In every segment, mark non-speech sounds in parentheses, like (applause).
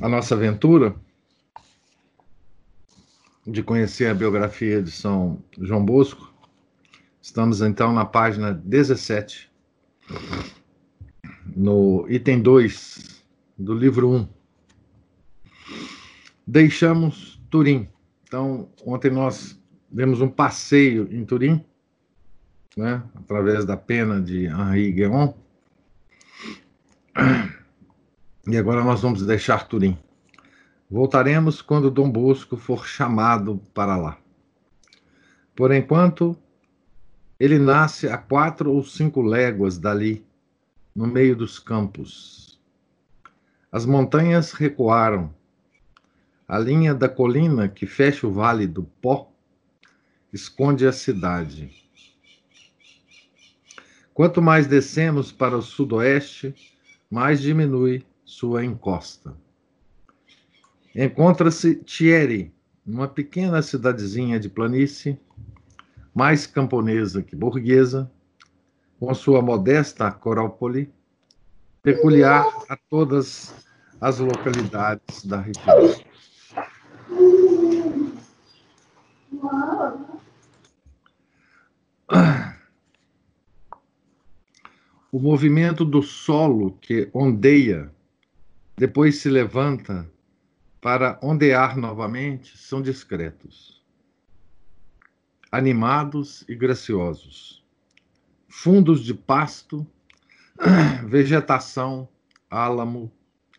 a nossa aventura de conhecer a biografia de São João Bosco. Estamos então na página 17, no item 2 do livro 1. Deixamos Turim. Então, ontem nós demos um passeio em Turim, né, através da pena de Henri Guéon. E agora nós vamos deixar Turim. Voltaremos quando Dom Bosco for chamado para lá. Por enquanto, ele nasce a quatro ou cinco léguas dali, no meio dos campos. As montanhas recuaram. A linha da colina que fecha o vale do Pó esconde a cidade. Quanto mais descemos para o sudoeste, mais diminui sua encosta. Encontra-se Thierry, uma pequena cidadezinha de planície, mais camponesa que burguesa, com sua modesta acrópole, peculiar a todas as localidades da região. O movimento do solo que ondeia depois se levanta para ondear novamente, são discretos, animados e graciosos. Fundos de pasto, (clears throat) vegetação, álamo,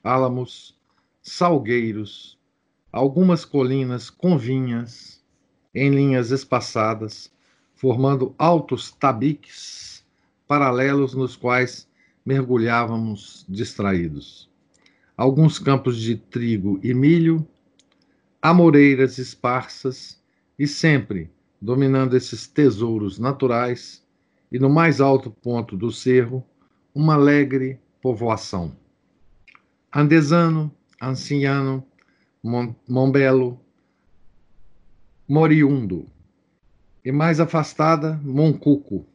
álamos, salgueiros, algumas colinas com vinhas em linhas espaçadas, formando altos tabiques paralelos nos quais mergulhávamos distraídos alguns campos de trigo e milho, amoreiras esparsas e sempre dominando esses tesouros naturais e no mais alto ponto do cerro, uma alegre povoação. Andesano, Anciano, Mombelo, Moriundo e mais afastada, Moncuco,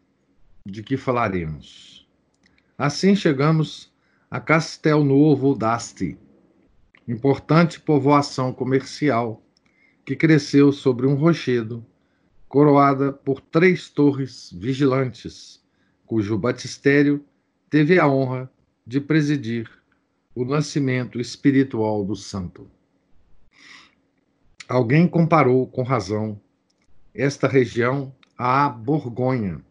de que falaremos. Assim chegamos a Castel Novo d'Asti, importante povoação comercial que cresceu sobre um rochedo, coroada por três torres vigilantes, cujo batistério teve a honra de presidir o nascimento espiritual do santo. Alguém comparou com razão esta região à Borgonha,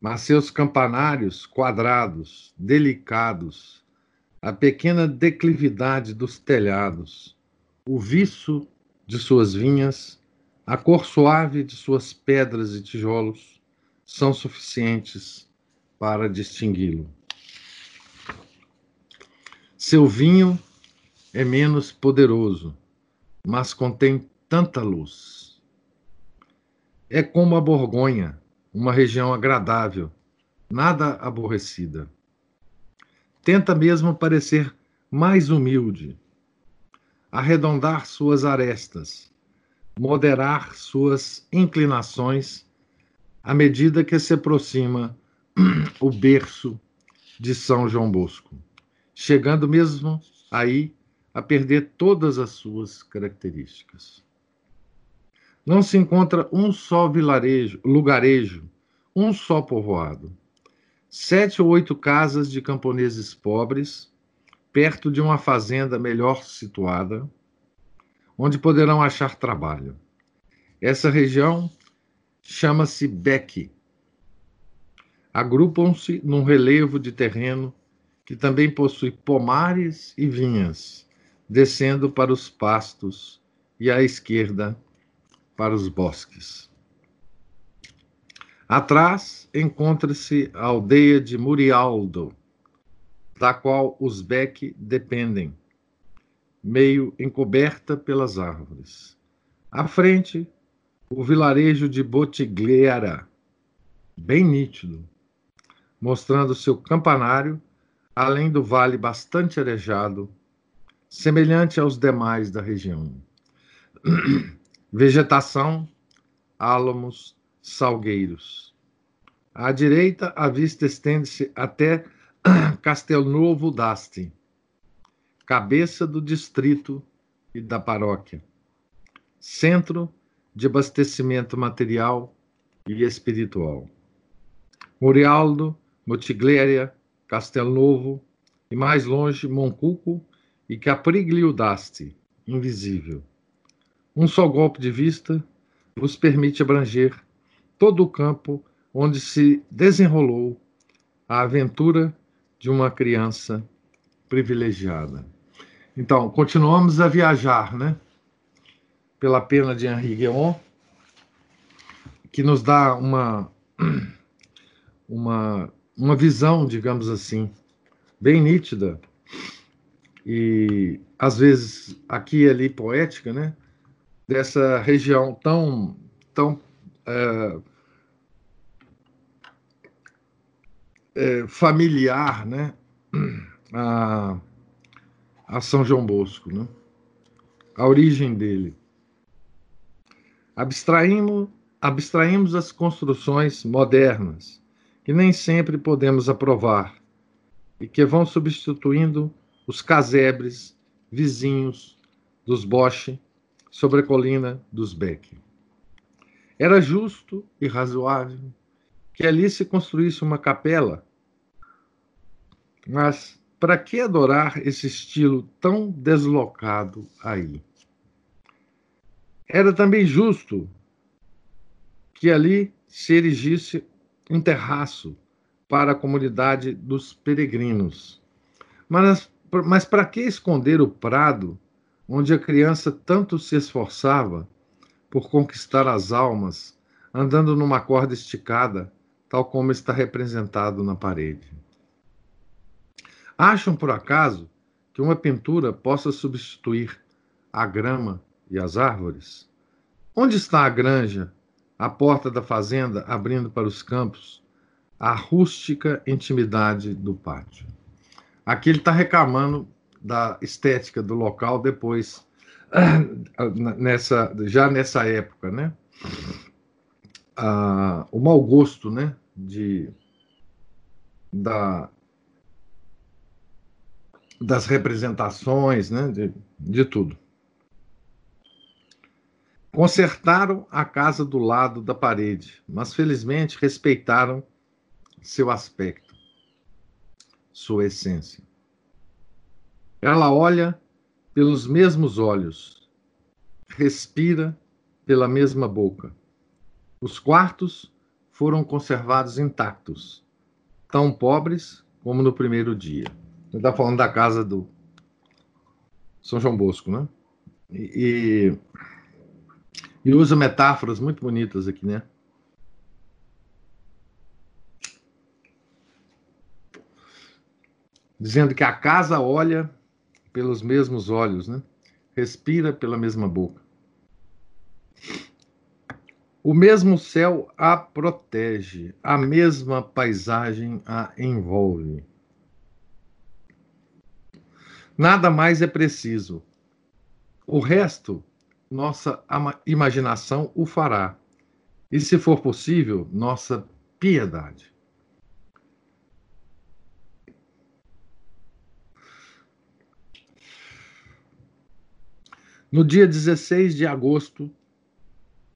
mas seus campanários quadrados, delicados, a pequena declividade dos telhados, o viço de suas vinhas, a cor suave de suas pedras e tijolos são suficientes para distingui-lo. Seu vinho é menos poderoso, mas contém tanta luz. É como a Borgonha, uma região agradável, nada aborrecida. Tenta mesmo parecer mais humilde, arredondar suas arestas, moderar suas inclinações à medida que se aproxima (clears throat) o berço de São João Bosco, chegando mesmo aí a perder todas as suas características. Não se encontra um só vilarejo, lugarejo, um só povoado. Sete ou oito casas de camponeses pobres, perto de uma fazenda melhor situada, onde poderão achar trabalho. Essa região chama-se Beck. Agrupam-se num relevo de terreno que também possui pomares e vinhas, descendo para os pastos e à esquerda para os bosques. Atrás encontra-se a aldeia de Murialdo, da qual os Beck dependem, meio encoberta pelas árvores. À frente, o vilarejo de Botigliera, bem nítido, mostrando seu campanário, além do vale bastante arejado, semelhante aos demais da região. (clears throat) Vegetação, álamos, salgueiros. À direita, a vista estende-se até (clears throat) Castelnovo d'Asti, cabeça do distrito e da paróquia, centro de abastecimento material e espiritual. Murialdo, Motigléria, Castelnovo e mais longe Moncuco e Capriglio d'Asti, invisível. Um só golpe de vista vos permite abranger todo o campo onde se desenrolou a aventura de uma criança privilegiada. Então, continuamos a viajar, né? Pela pena de Henri Guéon, que nos dá uma, (clears throat) uma, uma visão, digamos assim, bem nítida e às vezes aqui e ali poética, né? Dessa região tão, tão é, é, familiar né? a, a São João Bosco, né? a origem dele. Abstraímos, abstraímos as construções modernas, que nem sempre podemos aprovar, e que vão substituindo os casebres vizinhos dos Bosch sobre a colina dos Beck. Era justo e razoável que ali se construísse uma capela, mas para que adorar esse estilo tão deslocado aí? Era também justo que ali se erigisse um terraço para a comunidade dos peregrinos. Mas, mas para que esconder o prado onde a criança tanto se esforçava por conquistar as almas, andando numa corda esticada, tal como está representado na parede. Acham, por acaso, que uma pintura possa substituir a grama e as árvores? Onde está a granja, a porta da fazenda abrindo para os campos, a rústica intimidade do pátio? Aqui ele está reclamando da estética do local depois (clears throat) nessa já nessa época, né? Ah, o mau gosto, né? De da das representações, né? De, de tudo. Consertaram a casa do lado da parede, mas felizmente respeitaram seu aspecto, sua essência. Ela olha pelos mesmos olhos, respira pela mesma boca. Os quartos foram conservados intactos, tão pobres como no primeiro dia. Ele está falando da casa do São João Bosco, né? E, e usa metáforas muito bonitas aqui, né? Dizendo que a casa olha pelos mesmos olhos, né? respira pela mesma boca. O mesmo céu a protege, a mesma paisagem a envolve. Nada mais é preciso. O resto, nossa imaginação o fará. E, se for possível, nossa piedade. No dia 16 de agosto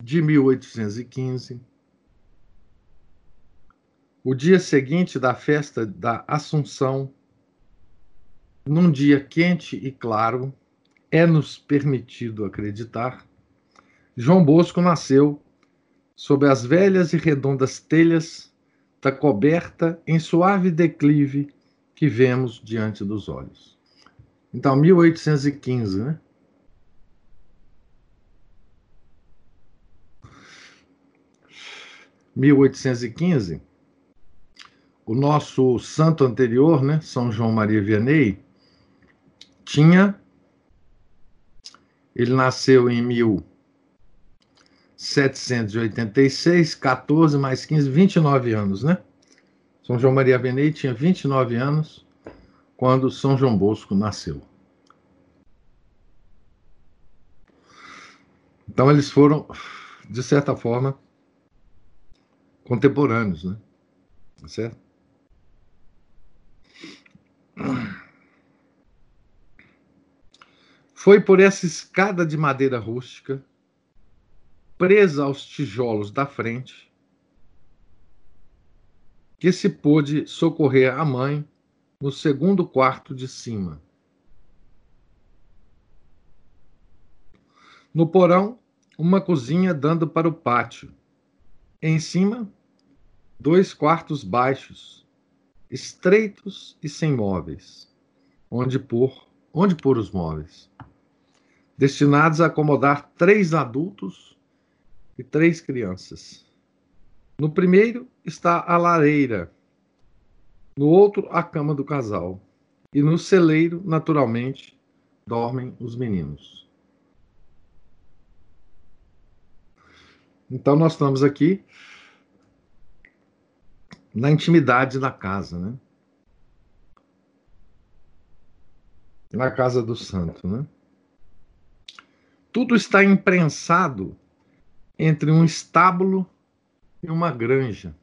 de 1815, o dia seguinte da festa da Assunção, num dia quente e claro, é-nos permitido acreditar, João Bosco nasceu sob as velhas e redondas telhas da coberta em suave declive que vemos diante dos olhos. Então, 1815, né? 1815, o nosso santo anterior, né, São João Maria Vianney, tinha. Ele nasceu em 1786, 14 mais 15, 29 anos, né? São João Maria Vianney tinha 29 anos quando São João Bosco nasceu. Então eles foram, de certa forma, contemporâneos, né? Tá certo? Foi por essa escada de madeira rústica, presa aos tijolos da frente, que se pôde socorrer a mãe no segundo quarto de cima. No porão, uma cozinha dando para o pátio. Em cima, dois quartos baixos, estreitos e sem móveis, onde pôr, onde pôr os móveis, destinados a acomodar três adultos e três crianças. No primeiro está a lareira, no outro a cama do casal, e no celeiro, naturalmente, dormem os meninos. Então nós estamos aqui na intimidade da casa, né? Na casa do santo, né? Tudo está imprensado entre um estábulo e uma granja.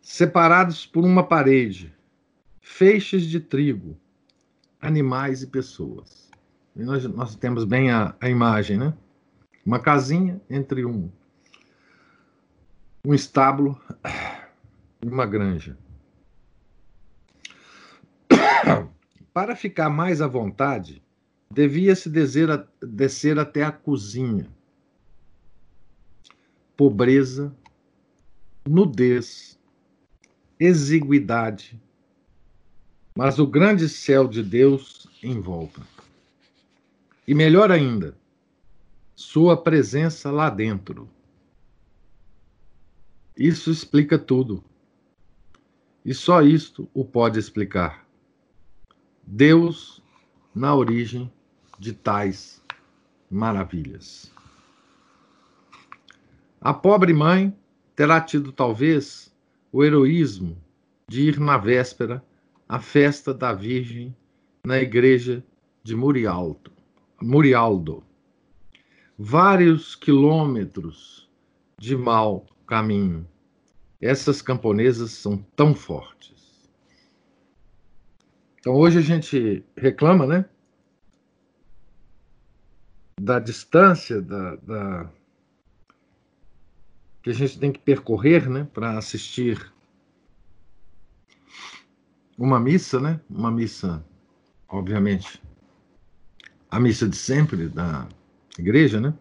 Separados por uma parede, feixes de trigo, animais e pessoas. Nós, nós temos bem a, a imagem, né? Uma casinha entre um, um estábulo e uma granja. (coughs) Para ficar mais à vontade, devia-se descer até a cozinha. Pobreza, nudez, exiguidade, mas o grande céu de Deus em volta. E melhor ainda, sua presença lá dentro. Isso explica tudo. E só isto o pode explicar. Deus na origem de tais maravilhas. A pobre mãe terá tido talvez o heroísmo de ir na véspera a festa da Virgem na igreja de Murialdo. Murialdo. Vários quilômetros de mau caminho. Essas camponesas são tão fortes. Então hoje a gente reclama, né? Da distância da, da que a gente tem que percorrer, né, para assistir uma missa, né? Uma missa, obviamente, a missa de sempre da igreja, né?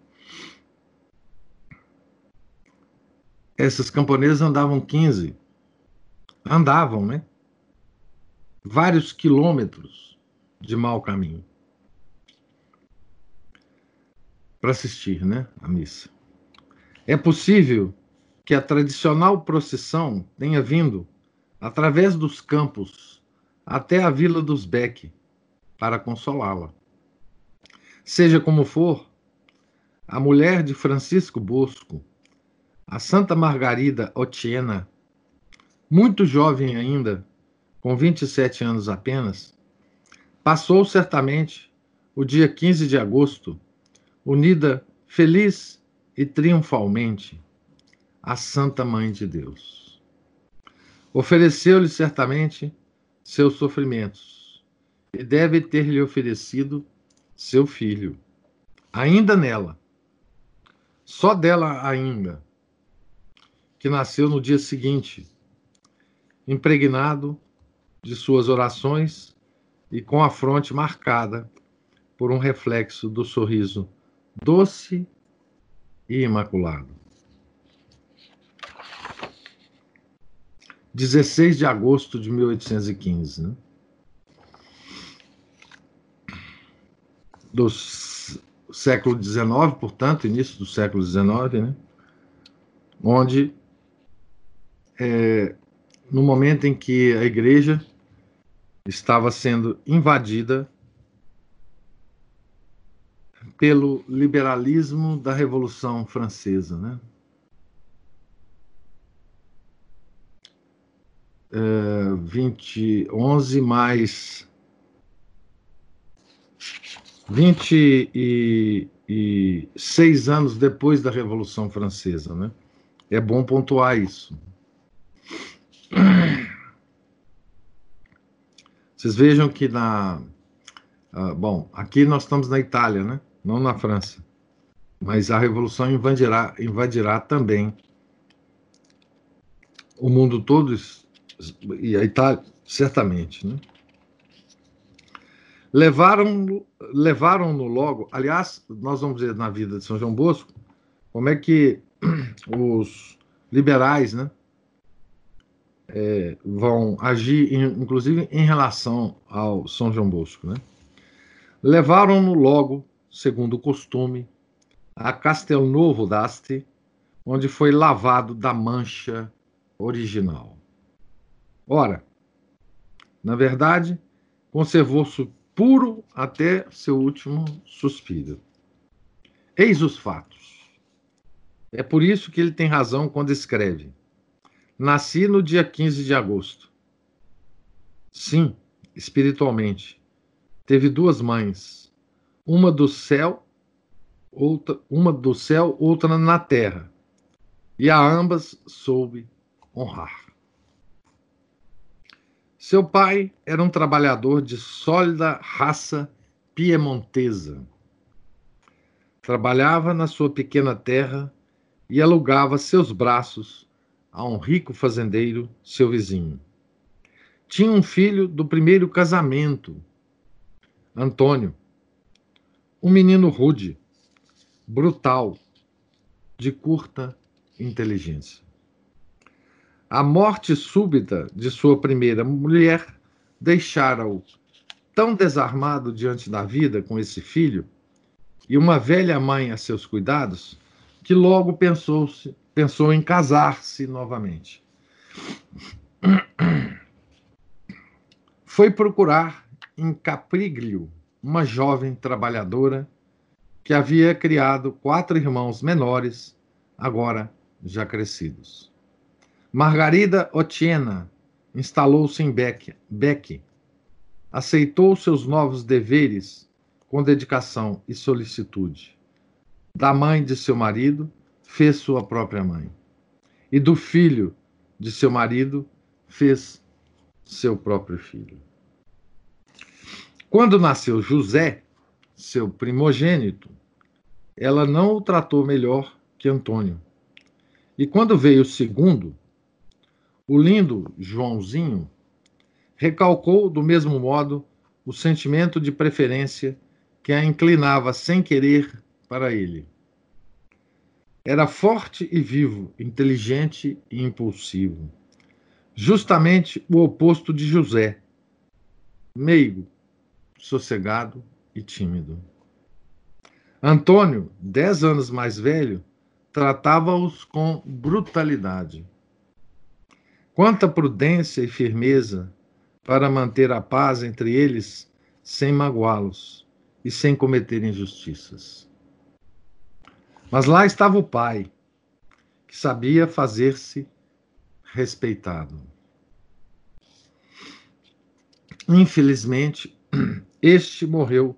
Essas camponesas andavam 15, andavam, né? Vários quilômetros de mau caminho para assistir, né? A missa. É possível que a tradicional procissão tenha vindo através dos campos até a vila dos Beck para consolá-la. Seja como for, a mulher de Francisco Bosco, a Santa Margarida Otiena, muito jovem ainda, com 27 anos apenas, passou certamente o dia 15 de agosto, unida feliz e triunfalmente à Santa Mãe de Deus. Ofereceu-lhe certamente seus sofrimentos, e deve ter-lhe oferecido seu filho, ainda nela, só dela ainda, que nasceu no dia seguinte, impregnado de suas orações e com a fronte marcada por um reflexo do sorriso doce e imaculado. 16 de agosto de 1815. Né? Do século XIX, portanto, início do século XIX, né? onde, é, no momento em que a igreja estava sendo invadida pelo liberalismo da Revolução Francesa, né? Uh, 20, 11 mais 26 anos depois da Revolução Francesa, né? É bom pontuar isso. Vocês vejam que na. Uh, bom, aqui nós estamos na Itália, né? Não na França. Mas a revolução invadirá, invadirá também o mundo todo e a Itália, certamente, né? Levaram-no levaram logo. Aliás, nós vamos ver na vida de São João Bosco como é que (clears throat) os liberais né, é, vão agir, inclusive em relação ao São João Bosco. Né? Levaram-no logo, segundo o costume, a Castelnovo d'Asti, onde foi lavado da mancha original. Ora, na verdade, conservou-se puro até seu último suspiro. Eis os fatos. É por isso que ele tem razão quando escreve: Nasci no dia 15 de agosto. Sim, espiritualmente. Teve duas mães, uma do céu, outra, uma do céu, outra na terra. E a ambas soube honrar. Seu pai era um trabalhador de sólida raça piemontesa. Trabalhava na sua pequena terra e alugava seus braços a um rico fazendeiro, seu vizinho. Tinha um filho do primeiro casamento, Antônio, um menino rude, brutal, de curta inteligência. A morte súbita de sua primeira mulher deixara-o tão desarmado diante da vida com esse filho e uma velha mãe a seus cuidados que logo pensou, pensou em casar-se novamente. Foi procurar em Capriglio uma jovem trabalhadora que havia criado quatro irmãos menores, agora já crescidos. Margarida Otiena instalou-se em Beck, aceitou seus novos deveres com dedicação e solicitude. Da mãe de seu marido, fez sua própria mãe. E do filho de seu marido, fez seu próprio filho. Quando nasceu José, seu primogênito, ela não o tratou melhor que Antônio. E quando veio o segundo, o lindo Joãozinho recalcou do mesmo modo o sentimento de preferência que a inclinava sem querer para ele. Era forte e vivo, inteligente e impulsivo. Justamente o oposto de José, meigo, sossegado e tímido. Antônio, dez anos mais velho, tratava-os com brutalidade. Quanta prudência e firmeza para manter a paz entre eles sem magoá-los e sem cometer injustiças. Mas lá estava o pai, que sabia fazer-se respeitado. Infelizmente, este morreu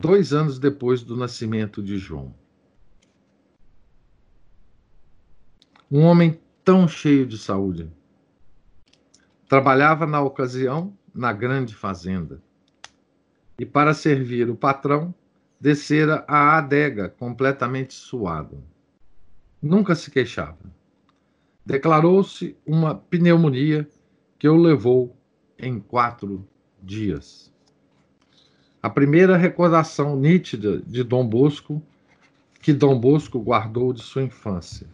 dois anos depois do nascimento de João. Um homem tão cheio de saúde Trabalhava na ocasião na grande fazenda. E para servir o patrão, descera a adega completamente suado. Nunca se queixava. Declarou-se uma pneumonia que o levou em quatro dias. A primeira recordação nítida de Dom Bosco, que Dom Bosco guardou de sua infância.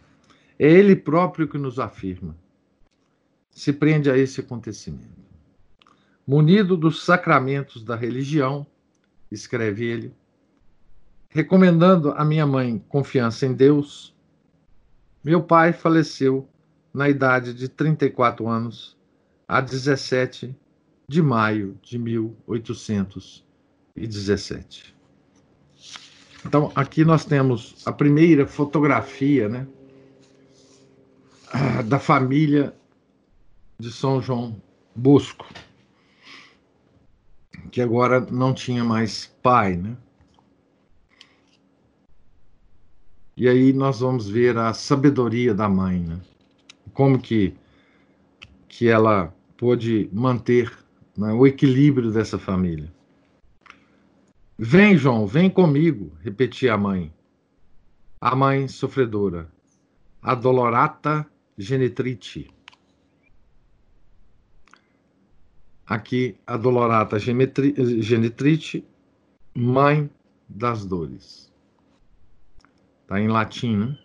É ele próprio que nos afirma se prende a esse acontecimento. Munido dos sacramentos da religião, escreve ele, recomendando à minha mãe confiança em Deus, meu pai faleceu na idade de 34 anos, a 17 de maio de 1817. Então, aqui nós temos a primeira fotografia né, da família de São João Bosco, que agora não tinha mais pai, né? E aí nós vamos ver a sabedoria da mãe, né? Como que, que ela pôde manter né, o equilíbrio dessa família. Vem, João, vem comigo, repetia a mãe. A mãe sofredora, a dolorata genitrite. Aqui, a dolorata genitrite, mãe das dores. Está em latim, né?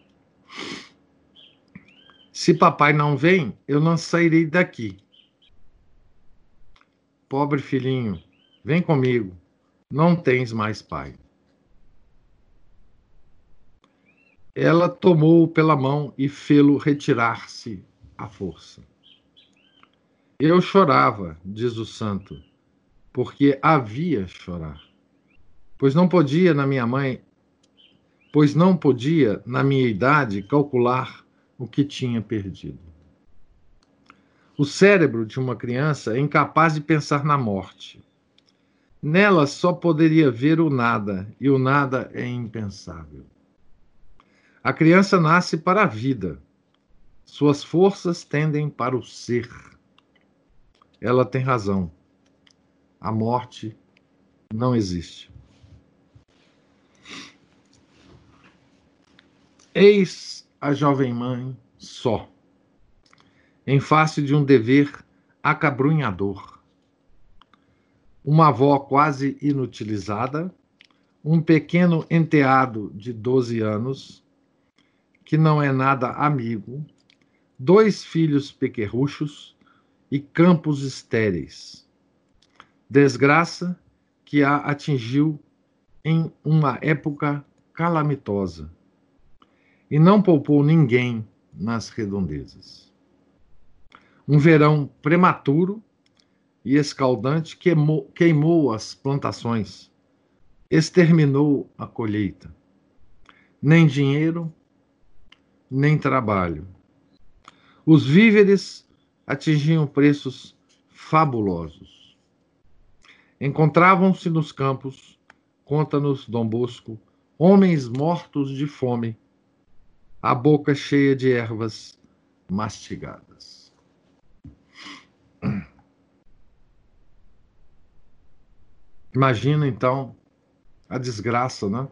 Se papai não vem, eu não sairei daqui. Pobre filhinho, vem comigo. Não tens mais pai. Ela tomou-o pela mão e fê-lo retirar-se à força. Eu chorava, diz o santo, porque havia chorar. Pois não podia na minha mãe pois não podia, na minha idade, calcular o que tinha perdido. O cérebro de uma criança é incapaz de pensar na morte. Nela só poderia ver o nada, e o nada é impensável. A criança nasce para a vida. Suas forças tendem para o ser. Ela tem razão. A morte não existe. Eis a jovem mãe só, em face de um dever acabrunhador. Uma avó quase inutilizada, um pequeno enteado de 12 anos, que não é nada amigo, dois filhos pequerruchos e campos estéreis. Desgraça que a atingiu em uma época calamitosa e não poupou ninguém nas redondezas. Um verão prematuro e escaldante queimou, queimou as plantações, exterminou a colheita. Nem dinheiro, nem trabalho. Os víveres atingiam preços fabulosos. Encontravam-se nos campos, conta-nos Dom Bosco, homens mortos de fome a boca cheia de ervas mastigadas. Imagina então a desgraça, né?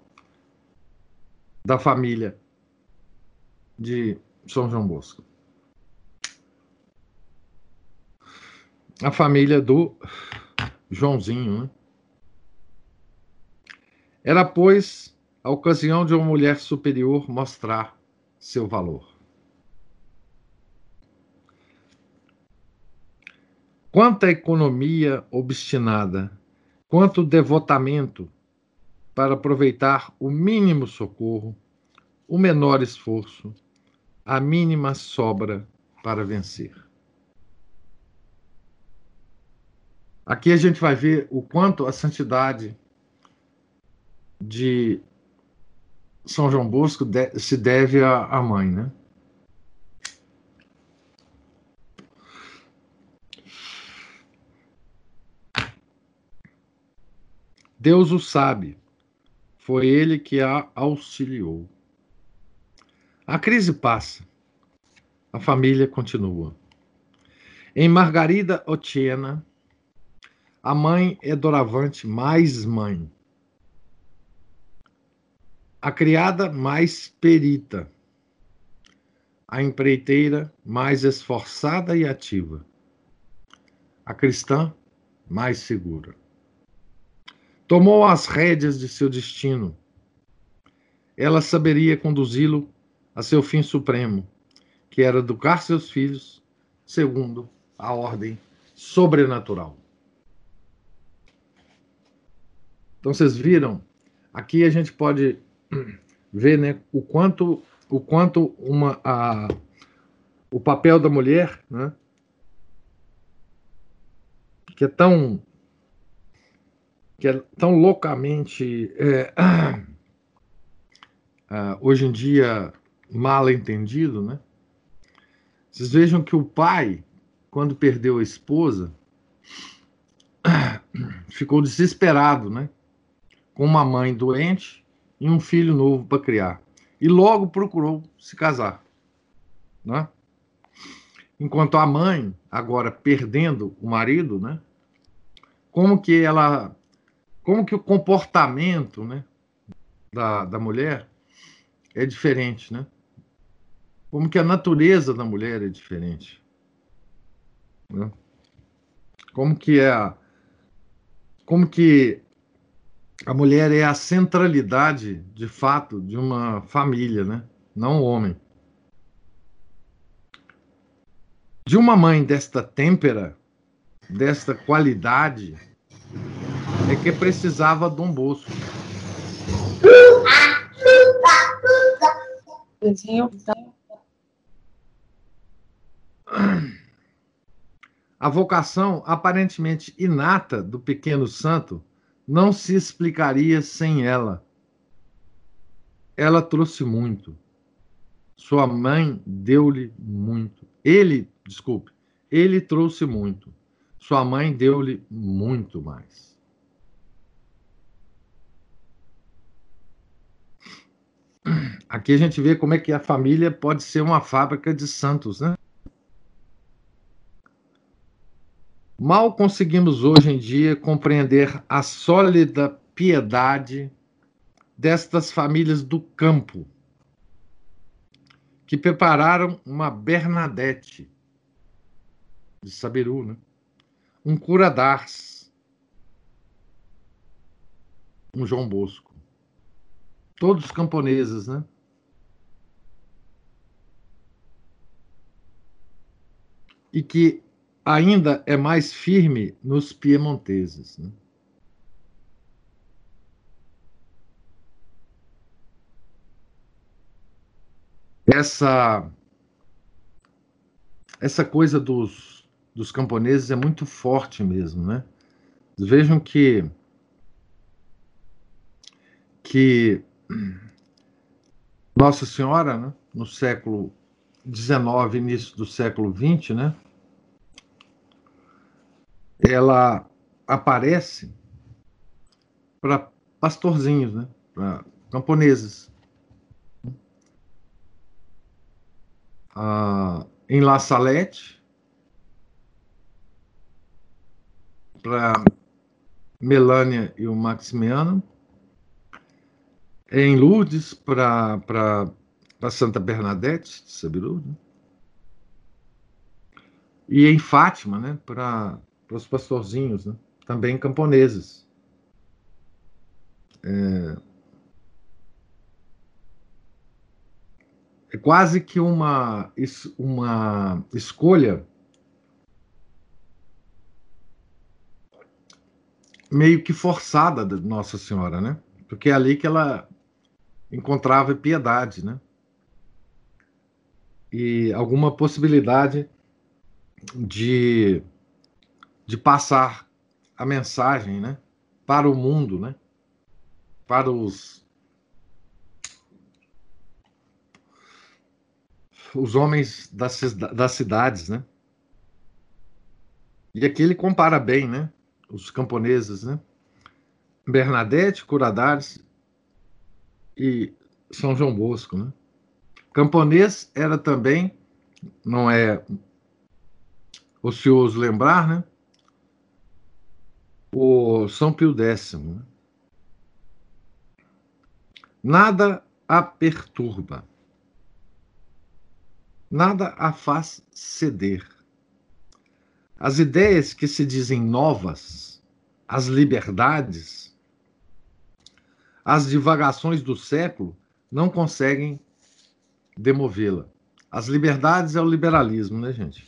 Da família de São João Bosco. A família do Joãozinho, né? Era, pois, a ocasião de uma mulher superior mostrar seu valor. Quanta economia obstinada, quanto devotamento para aproveitar o mínimo socorro, o menor esforço, a mínima sobra para vencer. Aqui a gente vai ver o quanto a santidade de são João Bosco de, se deve à, mãe, né? Deus o sabe, foi ele que a auxiliou. A crise passa, a família continua. Em Margarida Otiena, a mãe é doravante mais mãe a criada mais perita, a empreiteira mais esforçada e ativa, a cristã mais segura. Tomou as rédeas de seu destino. Ela saberia conduzi-lo a seu fim supremo, que era educar seus filhos segundo a ordem sobrenatural. Então vocês viram aqui a gente pode (clears throat) ver né, o quanto, o quanto uma, a, o papel da mulher, né, que é tão que é tão loucamente é, uh, (clears throat) hoje em dia mal entendido, né? Vocês vejam que o pai, quando perdeu a esposa, (clears throat) ficou desesperado, né? Com uma mãe doente e um filho novo para criar. E logo procurou se casar, né? Enquanto a mãe, agora perdendo o marido, né? Como que ela, como que o comportamento, né? Da, da mulher é diferente, né? Como que a natureza da mulher é diferente. Né? Como que é a, como que a mulher é a centralidade, de fato, de uma família, né? Não o homem. De uma mãe desta têmpera, desta qualidade, é que precisava Dom Bosco. A vocação aparentemente inata do pequeno santo não se explicaria sem ela. Ela trouxe muito. Sua mãe deu-lhe muito. Ele, desculpe, ele trouxe muito. Sua mãe deu-lhe muito mais. Aqui a gente vê como é que a família pode ser uma fábrica de santos, né? Mal conseguimos hoje em dia compreender a sólida piedade destas famílias do campo, que prepararam uma Bernadette de Saberu, né? um cura d'Ars, um João Bosco todos camponeses, né? E que ainda é mais firme nos piemonteses. Né? Essa essa coisa dos, dos camponeses é muito forte mesmo, né? Vejam que que nossa Senhora, né, no século XIX, início do século XX, né, ela aparece para pastorzinhos, né, para camponeses. Ah, em La Salette, para Melânia e o Maximiano, em Lourdes para Santa Bernadette de Sabiru, né? e em Fátima, né, para os pastorzinhos, né, também camponeses. É, é quase que uma, uma escolha meio que forçada da Nossa Senhora, né? Porque é ali que ela encontrava piedade, né? E alguma possibilidade de, de passar a mensagem, né? Para o mundo, né? Para os os homens das, das cidades, né? E aqui ele compara bem, né? Os camponeses, né? Bernadette, Curadares e São João Bosco. Né? Camponês era também, não é ocioso lembrar, né? O São Pio X. Né? Nada a perturba, nada a faz ceder. As ideias que se dizem novas, as liberdades, as divagações do século não conseguem demovê-la. As liberdades é o liberalismo, né, gente?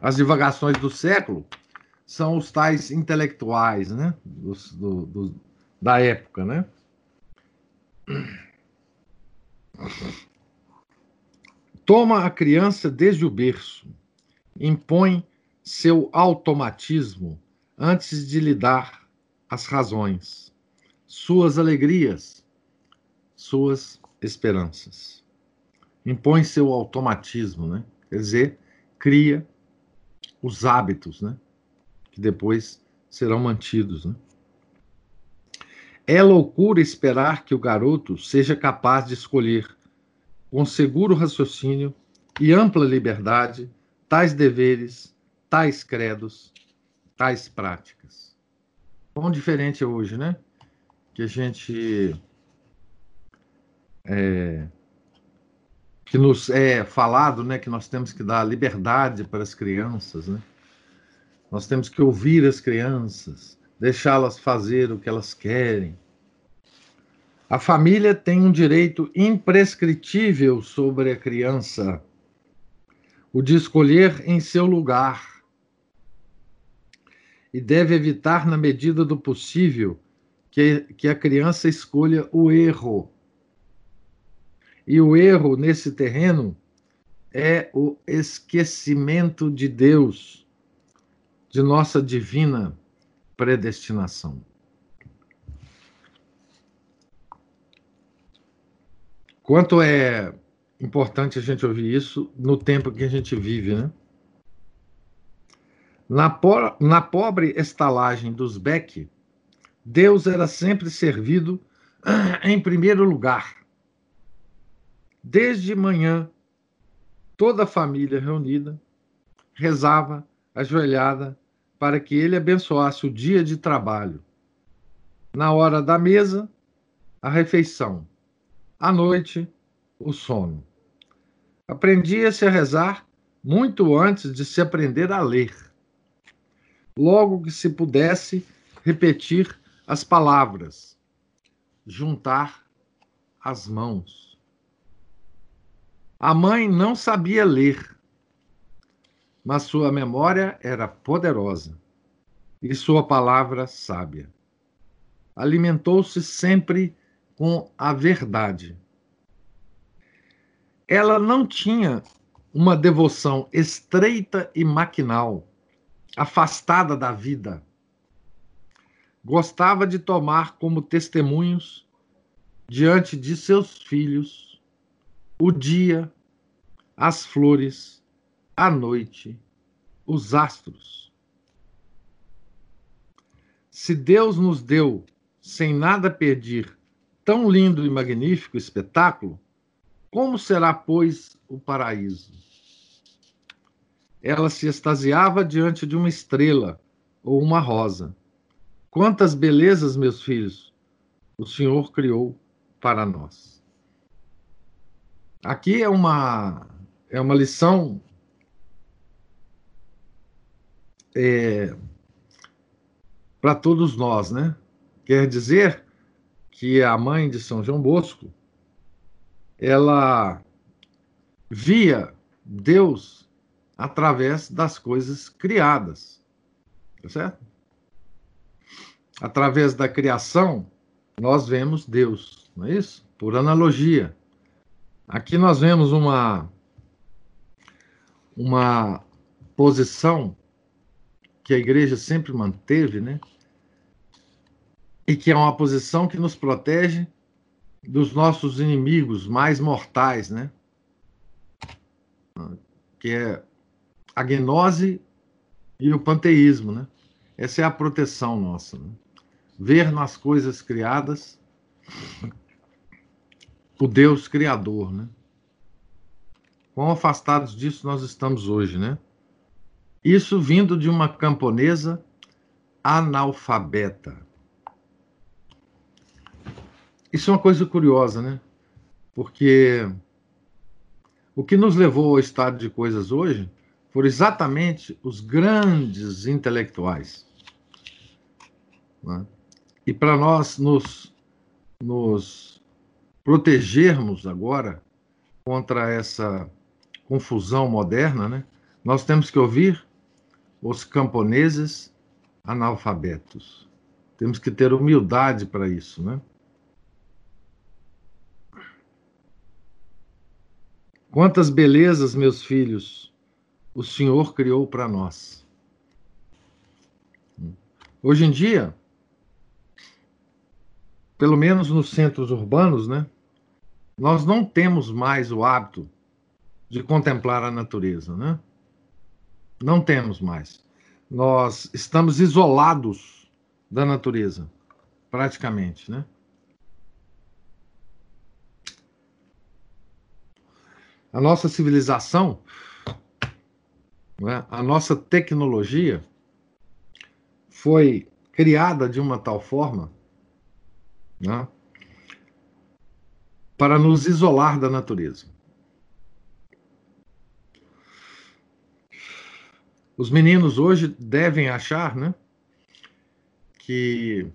As divagações do século são os tais intelectuais, né? Dos, do, do, da época, né? Toma a criança desde o berço, impõe seu automatismo antes de lhe dar as razões, suas alegrias, suas esperanças. Impõe seu automatismo, né? Quer dizer, cria os hábitos, né? Que depois serão mantidos, né? É loucura esperar que o garoto seja capaz de escolher, com seguro raciocínio e ampla liberdade, tais deveres, tais credos, tais práticas. Quão diferente é hoje, né? Que a gente. É, que nos é falado, né, que nós temos que dar liberdade para as crianças, né? Nós temos que ouvir as crianças, deixá-las fazer o que elas querem. A família tem um direito imprescritível sobre a criança, o de escolher em seu lugar. E deve evitar, na medida do possível, que, que a criança escolha o erro. E o erro nesse terreno é o esquecimento de Deus, de nossa divina predestinação. Quanto é importante a gente ouvir isso no tempo que a gente vive, né? Na, po na pobre estalagem dos Beck, Deus era sempre servido em primeiro lugar. Desde manhã, toda a família reunida rezava ajoelhada para que ele abençoasse o dia de trabalho. Na hora da mesa, a refeição. À noite, o sono. Aprendia-se a rezar muito antes de se aprender a ler. Logo que se pudesse repetir as palavras, juntar as mãos. A mãe não sabia ler, mas sua memória era poderosa e sua palavra sábia. Alimentou-se sempre com a verdade. Ela não tinha uma devoção estreita e maquinal, afastada da vida. Gostava de tomar como testemunhos, diante de seus filhos, o dia, as flores, a noite, os astros. Se Deus nos deu, sem nada pedir, tão lindo e magnífico espetáculo, como será, pois, o paraíso? Ela se extasiava diante de uma estrela ou uma rosa. Quantas belezas, meus filhos, o Senhor criou para nós. Aqui é uma é uma lição é, para todos nós, né? Quer dizer que a mãe de São João Bosco, ela via Deus através das coisas criadas, tá certo? Através da criação, nós vemos Deus, não é isso? Por analogia. Aqui nós vemos uma uma posição que a igreja sempre manteve, né? E que é uma posição que nos protege dos nossos inimigos mais mortais, né? Que é a gnose e o panteísmo, né? Essa é a proteção nossa. Né? Ver nas coisas criadas o Deus Criador, né? Quão afastados disso nós estamos hoje, né? Isso vindo de uma camponesa analfabeta. Isso é uma coisa curiosa, né? Porque o que nos levou ao estado de coisas hoje foram exatamente os grandes intelectuais. Né? E para nós nos, nos protegermos agora contra essa confusão moderna, né? nós temos que ouvir os camponeses analfabetos. Temos que ter humildade para isso, né? Quantas belezas, meus filhos, o Senhor criou para nós. Hoje em dia, pelo menos nos centros urbanos, né, nós não temos mais o hábito de contemplar a natureza, né? Não temos mais. Nós estamos isolados da natureza, praticamente, né? A nossa civilização, né, a nossa tecnologia foi criada de uma tal forma né, para nos isolar da natureza. Os meninos hoje devem achar né, que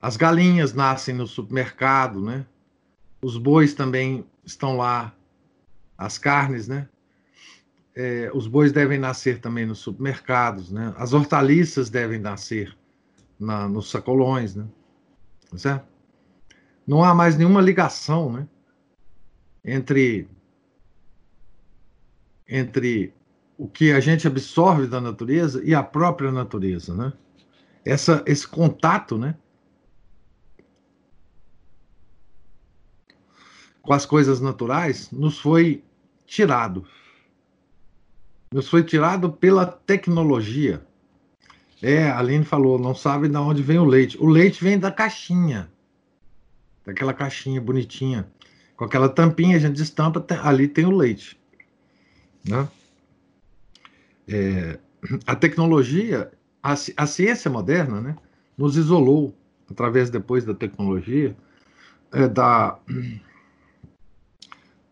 as galinhas nascem no supermercado, né? Os bois também estão lá, as carnes, né? É, os bois devem nascer também nos supermercados, né? As hortaliças devem nascer na, nos sacolões, né? Certo? Não há mais nenhuma ligação, né? Entre entre o que a gente absorve da natureza e a própria natureza, né? Essa, esse contato, né? com as coisas naturais nos foi tirado. Nos foi tirado pela tecnologia. É, a Aline falou, não sabe de onde vem o leite. O leite vem da caixinha. Daquela caixinha bonitinha. Com aquela tampinha, a gente estampa, ali tem o leite. Né? É, a tecnologia, a, a ciência moderna, né, nos isolou, através depois da tecnologia, é, da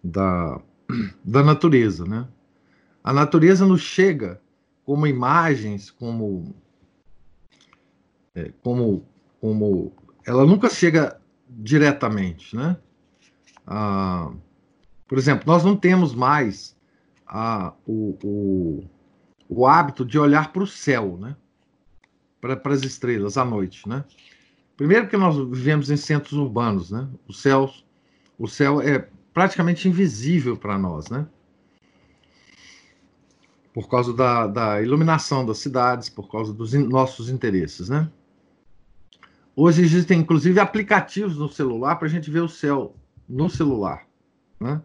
da, da natureza, né? A natureza nos chega como imagens, como, é, como, como, ela nunca chega diretamente, né? Ah, por exemplo, nós não temos mais ah, o, o, o hábito de olhar para o céu, né? Para as estrelas à noite, né? Primeiro que nós vivemos em centros urbanos, né? O céu, o céu é praticamente invisível para nós, né? Por causa da, da, iluminação das cidades, por causa dos in, nossos interesses, né? Hoje existem, inclusive, aplicativos no celular para a gente ver o céu no celular, né?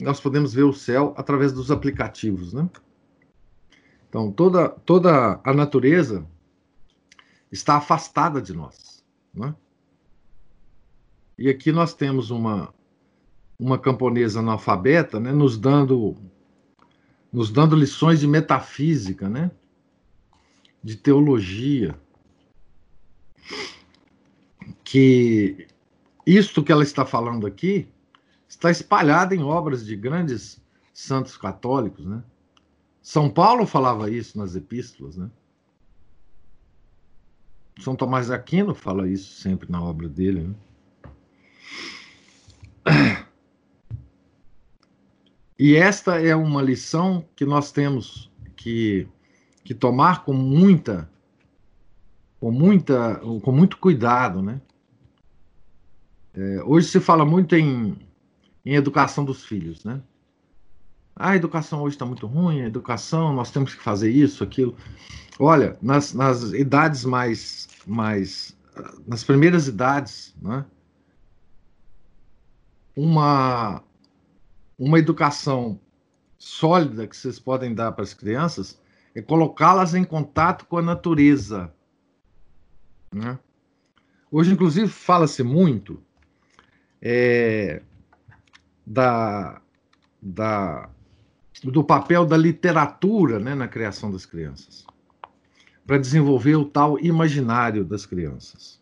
Nós podemos ver o céu através dos aplicativos, né? Então, toda, toda a natureza está afastada de nós, né? E aqui nós temos uma, uma camponesa analfabeta, né, nos dando nos dando lições de metafísica, né? De teologia. Que isto que ela está falando aqui está espalhado em obras de grandes santos católicos, né? São Paulo falava isso nas epístolas, né? São Tomás de Aquino fala isso sempre na obra dele, né? E esta é uma lição que nós temos que, que tomar com muita, com muita, com muito cuidado, né? É, hoje se fala muito em, em educação dos filhos, né? Ah, a educação hoje está muito ruim, a educação, nós temos que fazer isso, aquilo. Olha, nas, nas idades mais, mais, nas primeiras idades, né? Uma, uma educação sólida que vocês podem dar para as crianças é colocá-las em contato com a natureza. Né? Hoje, inclusive, fala-se muito é, da, da, do papel da literatura né, na criação das crianças, para desenvolver o tal imaginário das crianças.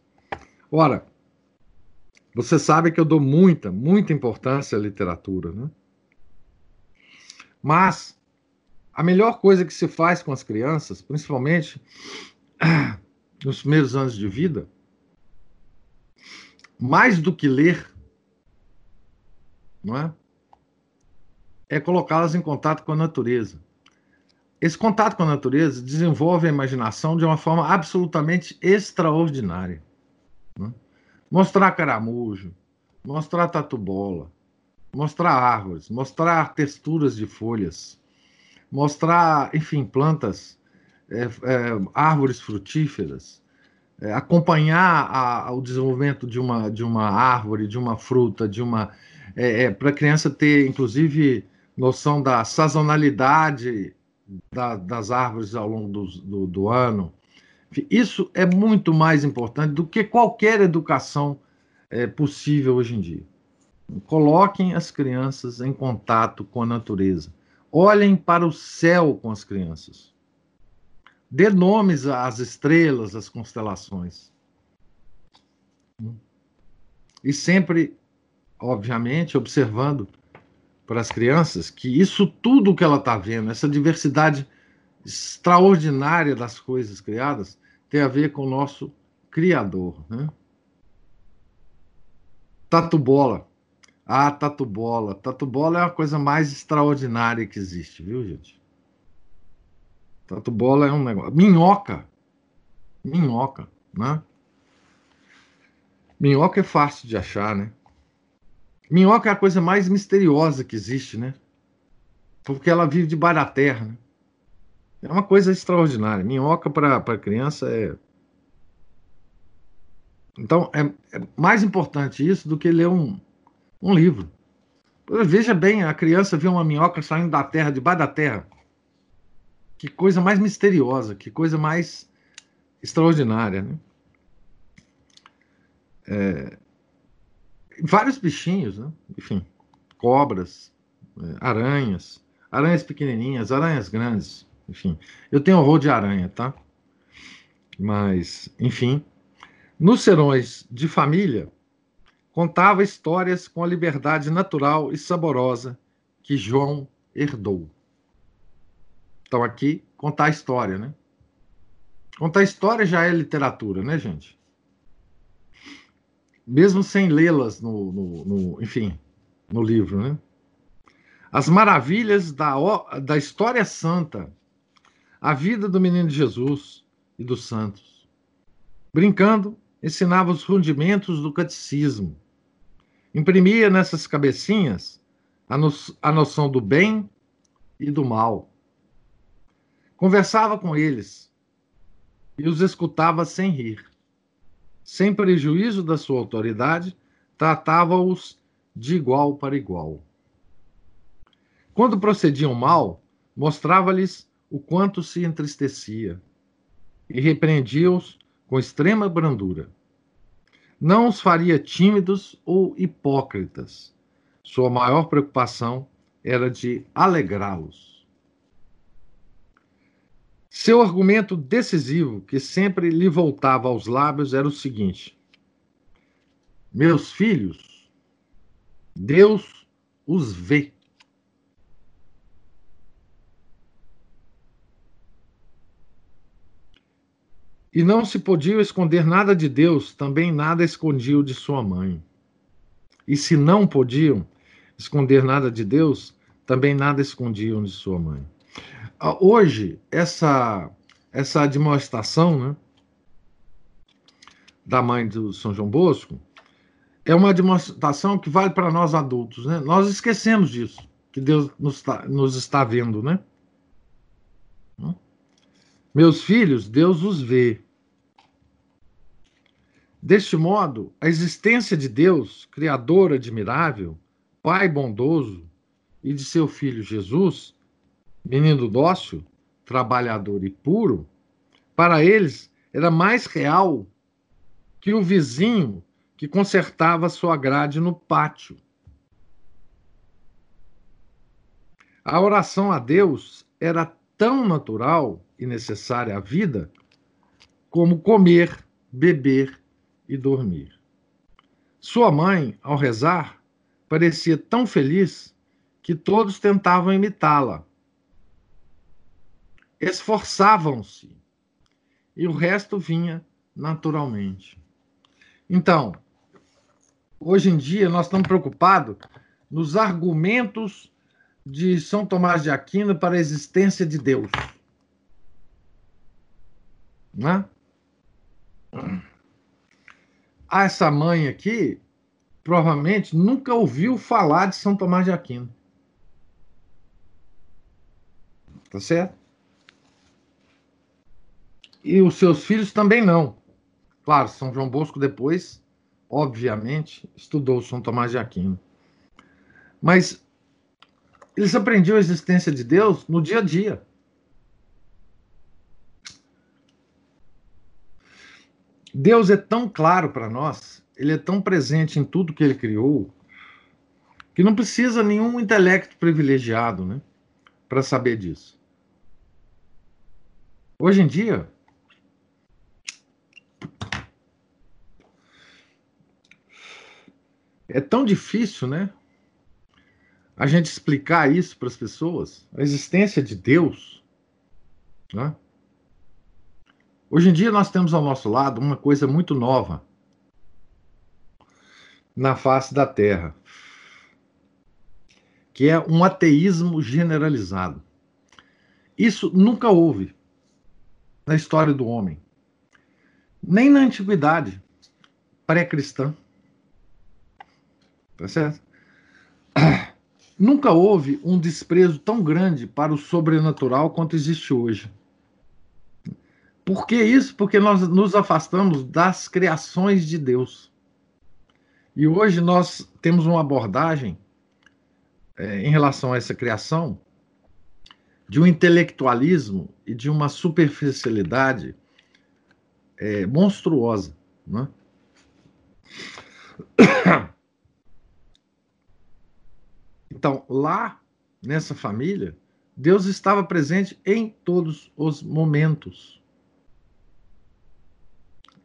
Ora, você sabe que eu dou muita, muita importância à literatura, né? Mas a melhor coisa que se faz com as crianças, principalmente (clears throat) nos primeiros anos de vida, mais do que ler, não é? É colocá-las em contato com a natureza. esse contato com a natureza desenvolve a imaginação de uma forma absolutamente extraordinária. Né? Mostrar caramujo, mostrar tatu-bola, mostrar árvores, mostrar texturas de folhas, mostrar, enfim, plantas, é, é, árvores frutíferas, é, acompanhar a, o desenvolvimento de uma, de uma árvore, de uma fruta, de uma. É, é para a criança ter, inclusive, noção da sazonalidade da, das árvores ao longo do, do, do ano. Isso é muito mais importante do que qualquer educação é, possível hoje em dia. Coloquem as crianças em contato com a natureza. Olhem para o céu com as crianças. Dê nomes às estrelas, às constelações. E sempre, obviamente, observando para as crianças que isso tudo que ela está vendo, essa diversidade extraordinária das coisas criadas, tem a ver com o nosso Criador. Né? Tatu bola. Ah, tatu bola. Tatu bola é a coisa mais extraordinária que existe, viu, gente? Tatu bola é um negócio. Minhoca. Minhoca, né? Minhoca é fácil de achar, né? Minhoca é a coisa mais misteriosa que existe, né? Porque ela vive debaixo da terra, né? É uma coisa extraordinária. Minhoca para criança é. Então, é, é, mais importante isso do que ler um, um livro. Veja bem, a criança vê uma minhoca saindo da terra, debaixo da terra. Que coisa mais misteriosa, que coisa mais extraordinária, né? É, vários bichinhos, né? enfim, cobras, é, aranhas, aranhas pequenininhas, aranhas grandes, enfim. Eu tenho horror de aranha, tá? Mas, enfim, nos serões de família, contava histórias com a liberdade natural e saborosa que João herdou. Então, aqui, contar a história, né? Contar a história já é literatura, né, gente? Mesmo sem lê-las no, no, no, enfim, no livro, né? As maravilhas da, da história santa, a vida do menino Jesus e dos santos. Brincando, ensinava os rudimentos do catecismo. Imprimia nessas cabecinhas a, no, a noção do bem e do mal. Conversava com eles e os escutava sem rir sem prejuízo da sua autoridade, tratava-os de igual para igual. Quando procediam mal, mostrava-lhes o quanto se entristecia e repreendia-os com extrema brandura. Não os faria tímidos ou hipócritas. Sua maior preocupação era de alegrá-los. Seu argumento decisivo, que sempre lhe voltava aos lábios, era o seguinte: Meus filhos, Deus os vê. E não se podia esconder nada de Deus, também nada escondiam de sua mãe. E se não podiam esconder nada de Deus, também nada escondiam de sua mãe. Ah, hoje, essa, essa admoestação né, da mãe do São João Bosco é uma demonstração que vale para nós adultos. Né? Nós esquecemos disso, que Deus nos, tá, nos está vendo. Né? Meus filhos, Deus os vê. Deste modo, a existência de Deus, Criador admirável, Pai bondoso, e de seu Filho Jesus, menino dócil, trabalhador e puro, para eles era mais real que o vizinho que consertava sua grade no pátio. A oração a Deus era tão natural e necessária à vida como comer, beber e dormir. Sua mãe, ao rezar, parecia tão feliz que todos tentavam imitá-la esforçavam-se e o resto vinha naturalmente. Então, hoje em dia nós estamos preocupados nos argumentos de São Tomás de Aquino para a existência de Deus. Né? Ah, essa mãe aqui provavelmente nunca ouviu falar de São Tomás de Aquino. Tá certo? E os seus filhos também não. Claro, São João Bosco depois, obviamente, estudou São Tomás de Aquino. Mas eles aprendiam a existência de Deus no dia a dia. Deus é tão claro para nós, ele é tão presente em tudo que ele criou, que não precisa nenhum intelecto privilegiado, né, para saber disso. Hoje em dia, é tão difícil, né? A gente explicar isso para as pessoas, a existência de Deus, né? Hoje em dia nós temos ao nosso lado uma coisa muito nova na face da Terra, que é um ateísmo generalizado. Isso nunca houve na história do homem, nem na antiguidade pré-cristã. Tá certo? (clears throat) Nunca houve um desprezo tão grande para o sobrenatural quanto existe hoje. Por que isso? Porque nós nos afastamos das criações de Deus. E hoje nós temos uma abordagem é, em relação a essa criação de um intelectualismo e de uma superficialidade é, monstruosa. Né? (clears throat) Então, lá nessa família, Deus estava presente em todos os momentos.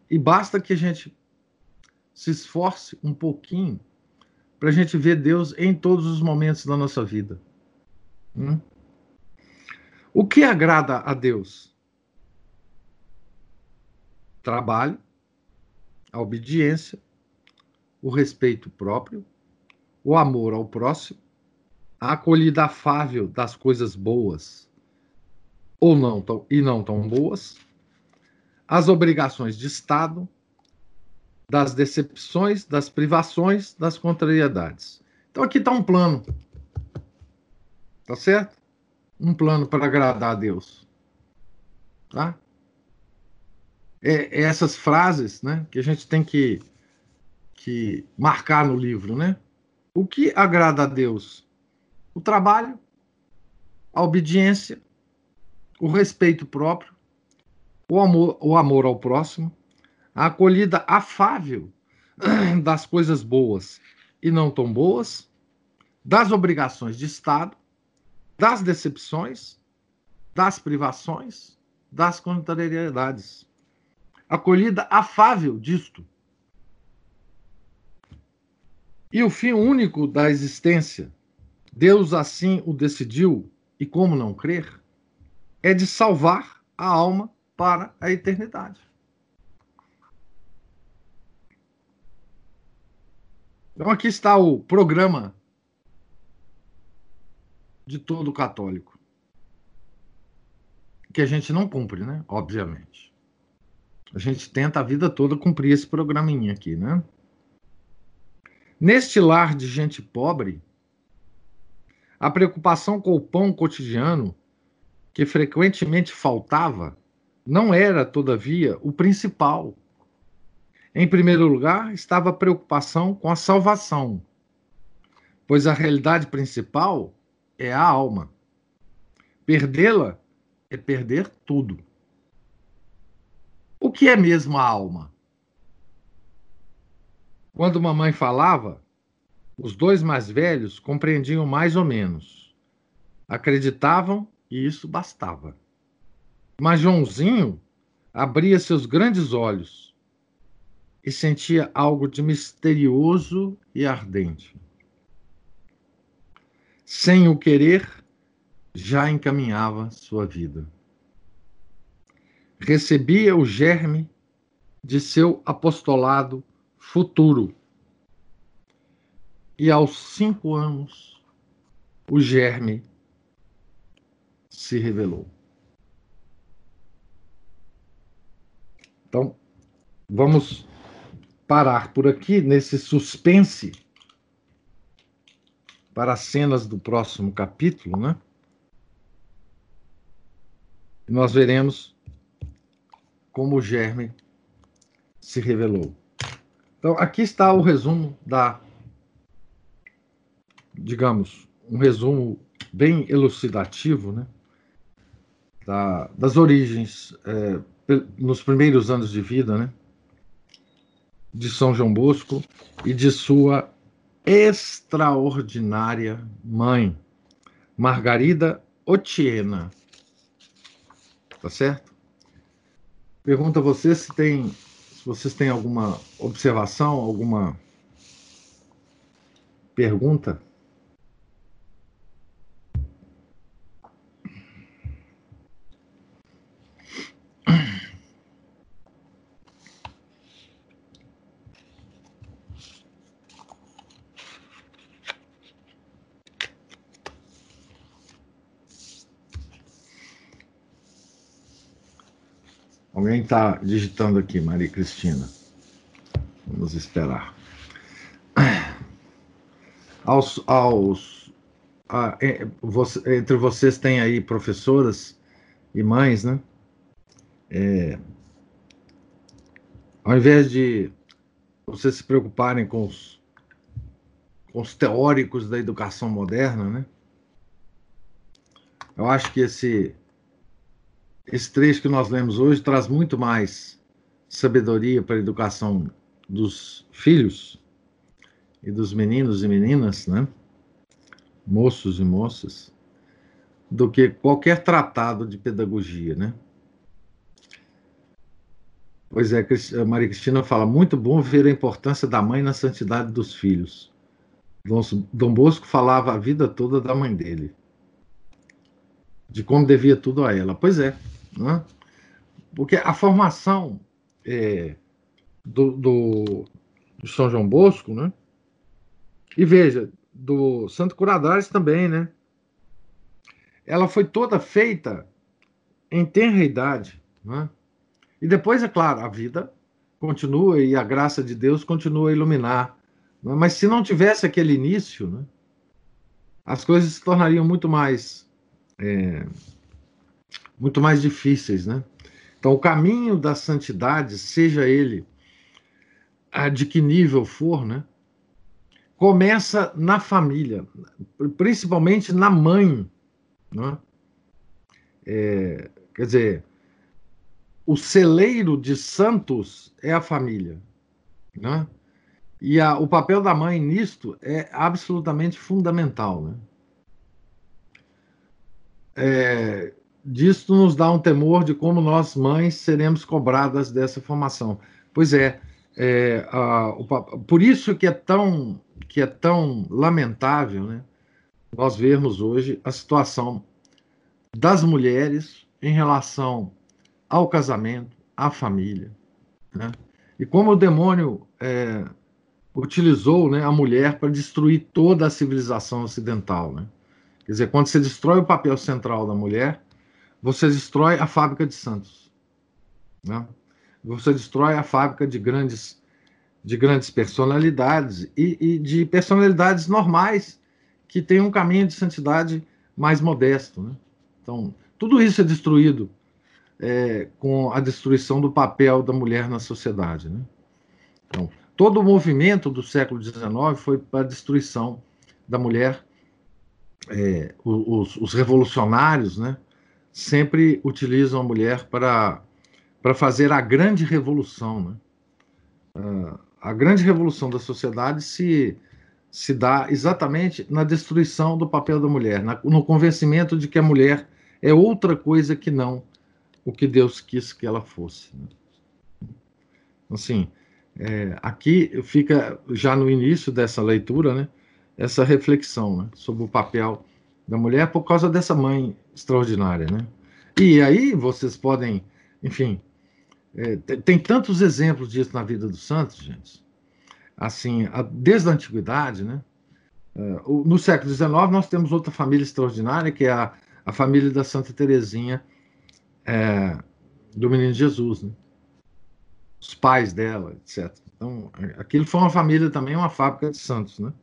E basta que a gente se esforce um pouquinho para a gente ver Deus em todos os momentos da nossa vida. Hum? O que agrada a Deus? Trabalho, a obediência, o respeito próprio, o amor ao próximo, a acolhida afável das coisas boas ou não tão, e não tão boas, as obrigações de Estado, das decepções, das privações, das contrariedades. Então aqui está um plano. Tá certo? Um plano para agradar a Deus. Tá? É, é essas frases né, que a gente tem que, que marcar no livro, né? O que agrada a Deus? O trabalho, a obediência, o respeito próprio, o amor, o amor ao próximo, a acolhida afável (clears throat) das coisas boas e não tão boas, das obrigações de Estado, das decepções, das privações, das contrariedades. Acolhida afável disto. E o fim único da existência Deus assim o decidiu, e como não crer, é de salvar a alma para a eternidade. Então aqui está o programa de todo católico. Que a gente não cumpre, né? Obviamente. A gente tenta a vida toda cumprir esse programinha aqui, né? Neste lar de gente pobre, a preocupação com o pão cotidiano, que frequentemente faltava, não era, todavia, o principal. Em primeiro lugar, estava a preocupação com a salvação, pois a realidade principal é a alma. Perdê-la é perder tudo. O que é mesmo a alma? Quando mamãe falava, os dois mais velhos compreendiam mais ou menos. Acreditavam e isso bastava. Mas Joãozinho abria seus grandes olhos e sentia algo de misterioso e ardente. Sem o querer, já encaminhava sua vida. Recebia o germe de seu apostolado futuro e aos cinco anos, o germe se revelou. Então, vamos parar por aqui nesse suspense para as cenas do próximo capítulo, né? E nós veremos como o germe se revelou. Então, aqui está o resumo da, digamos, um resumo bem elucidativo, né? Da, das origens, é, nos primeiros anos de vida, né? De São João Bosco e de sua extraordinária mãe, Margarida Otiena. Tá certo? Pergunta a você se tem se vocês têm alguma observação, alguma pergunta. Alguém está digitando aqui, Maria Cristina. Vamos esperar. Aos, aos, a, entre vocês tem aí professoras e mães, né? É, ao invés de vocês se preocuparem com os, com os teóricos da educação moderna, né? Eu acho que esse esse trecho que nós lemos hoje traz muito mais sabedoria para a educação dos filhos e dos meninos e meninas, né? Moços e moças, do que qualquer tratado de pedagogia, né? Pois é, Maria Cristina fala: muito bom ver a importância da mãe na santidade dos filhos. Dom Bosco falava a vida toda da mãe dele, de como devia tudo a ela. Pois é, né? Porque a formação é, do, do, do, São João Bosco, né? E veja, do Santo Curadares também, né? Ela foi toda feita em tenra idade, né? E depois, é claro, a vida continua e a graça de Deus continua a iluminar. Né? Mas se não tivesse aquele início, né? As coisas se tornariam muito mais é, muito mais difíceis, né? Então, o caminho da santidade, seja ele de que nível for, né? Começa na família, principalmente na mãe, né? É, quer dizer, o celeiro de santos é a família, né? E a, o papel da mãe nisto é absolutamente fundamental, né? É, disto nos dá um temor de como nós, mães, seremos cobradas dessa formação. Pois é, é a, o, por isso que é tão que é tão lamentável, né, nós vermos hoje a situação das mulheres em relação ao casamento, à família, né? e como o demônio é, utilizou né, a mulher para destruir toda a civilização ocidental, né? Quer dizer, quando você destrói o papel central da mulher, você destrói a fábrica de Santos. Né? Você destrói a fábrica de grandes, de grandes personalidades e, e de personalidades normais que têm um caminho de santidade mais modesto. Né? Então, tudo isso é destruído é, com a destruição do papel da mulher na sociedade. Né? Então, todo o movimento do século XIX foi para a destruição da mulher. É, os, os, revolucionários, né, sempre utilizam a mulher para, para fazer a grande revolução. Né? Uh, a grande revolução da sociedade se, se dá exatamente na destruição do papel da mulher, na, no convencimento de que a mulher é outra coisa que não o que Deus quis que ela fosse. Né? Assim, é, aqui fica já no início dessa leitura, né, essa reflexão né, sobre o papel da mulher por causa dessa mãe extraordinária, né? E aí vocês podem, enfim, é, tem tantos exemplos disso na vida dos santos, gente. Assim, a, desde a antiguidade, né? É, no século XIX nós temos outra família extraordinária que é a, a família da Santa Teresinha é, do Menino Jesus, né? os pais dela, etc. Então, aquilo foi uma família também, uma fábrica de santos, né?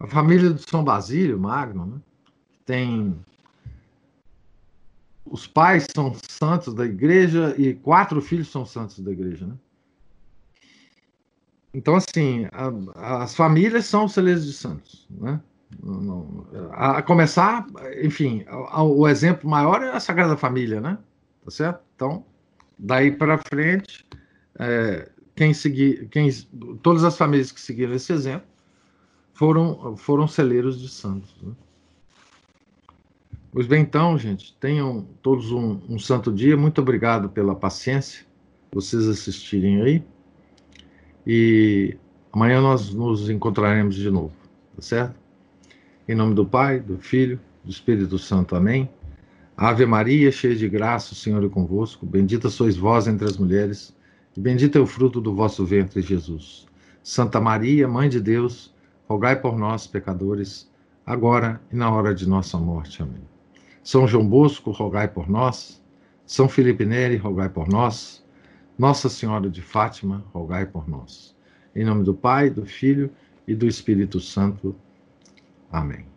A família de São Basílio Magno, né? Tem os pais são santos da igreja e quatro filhos são santos da igreja, né? Então, assim, a, as famílias são celeiros de santos, né? A, começar, enfim, o exemplo maior é a Sagrada Família, né? Tá certo? Então, daí para frente, é, quem seguir, quem, todas as famílias que seguiram esse exemplo foram, foram celeiros de santos. Né? Pois bem, então, gente, tenham todos um, um santo dia. Muito obrigado pela paciência, vocês assistirem aí. E amanhã nós nos encontraremos de novo, tá certo? Em nome do Pai, do Filho, do Espírito Santo. Amém. Ave Maria, cheia de graça, o Senhor é convosco. Bendita sois vós entre as mulheres, e bendito é o fruto do vosso ventre, Jesus. Santa Maria, Mãe de Deus, rogai por nós, pecadores, agora e na hora de nossa morte. Amém. São João Bosco, rogai por nós. São Felipe Neri, rogai por nós. Nossa Senhora de Fátima, rogai por nós. Em nome do Pai, do Filho e do Espírito Santo. Amém.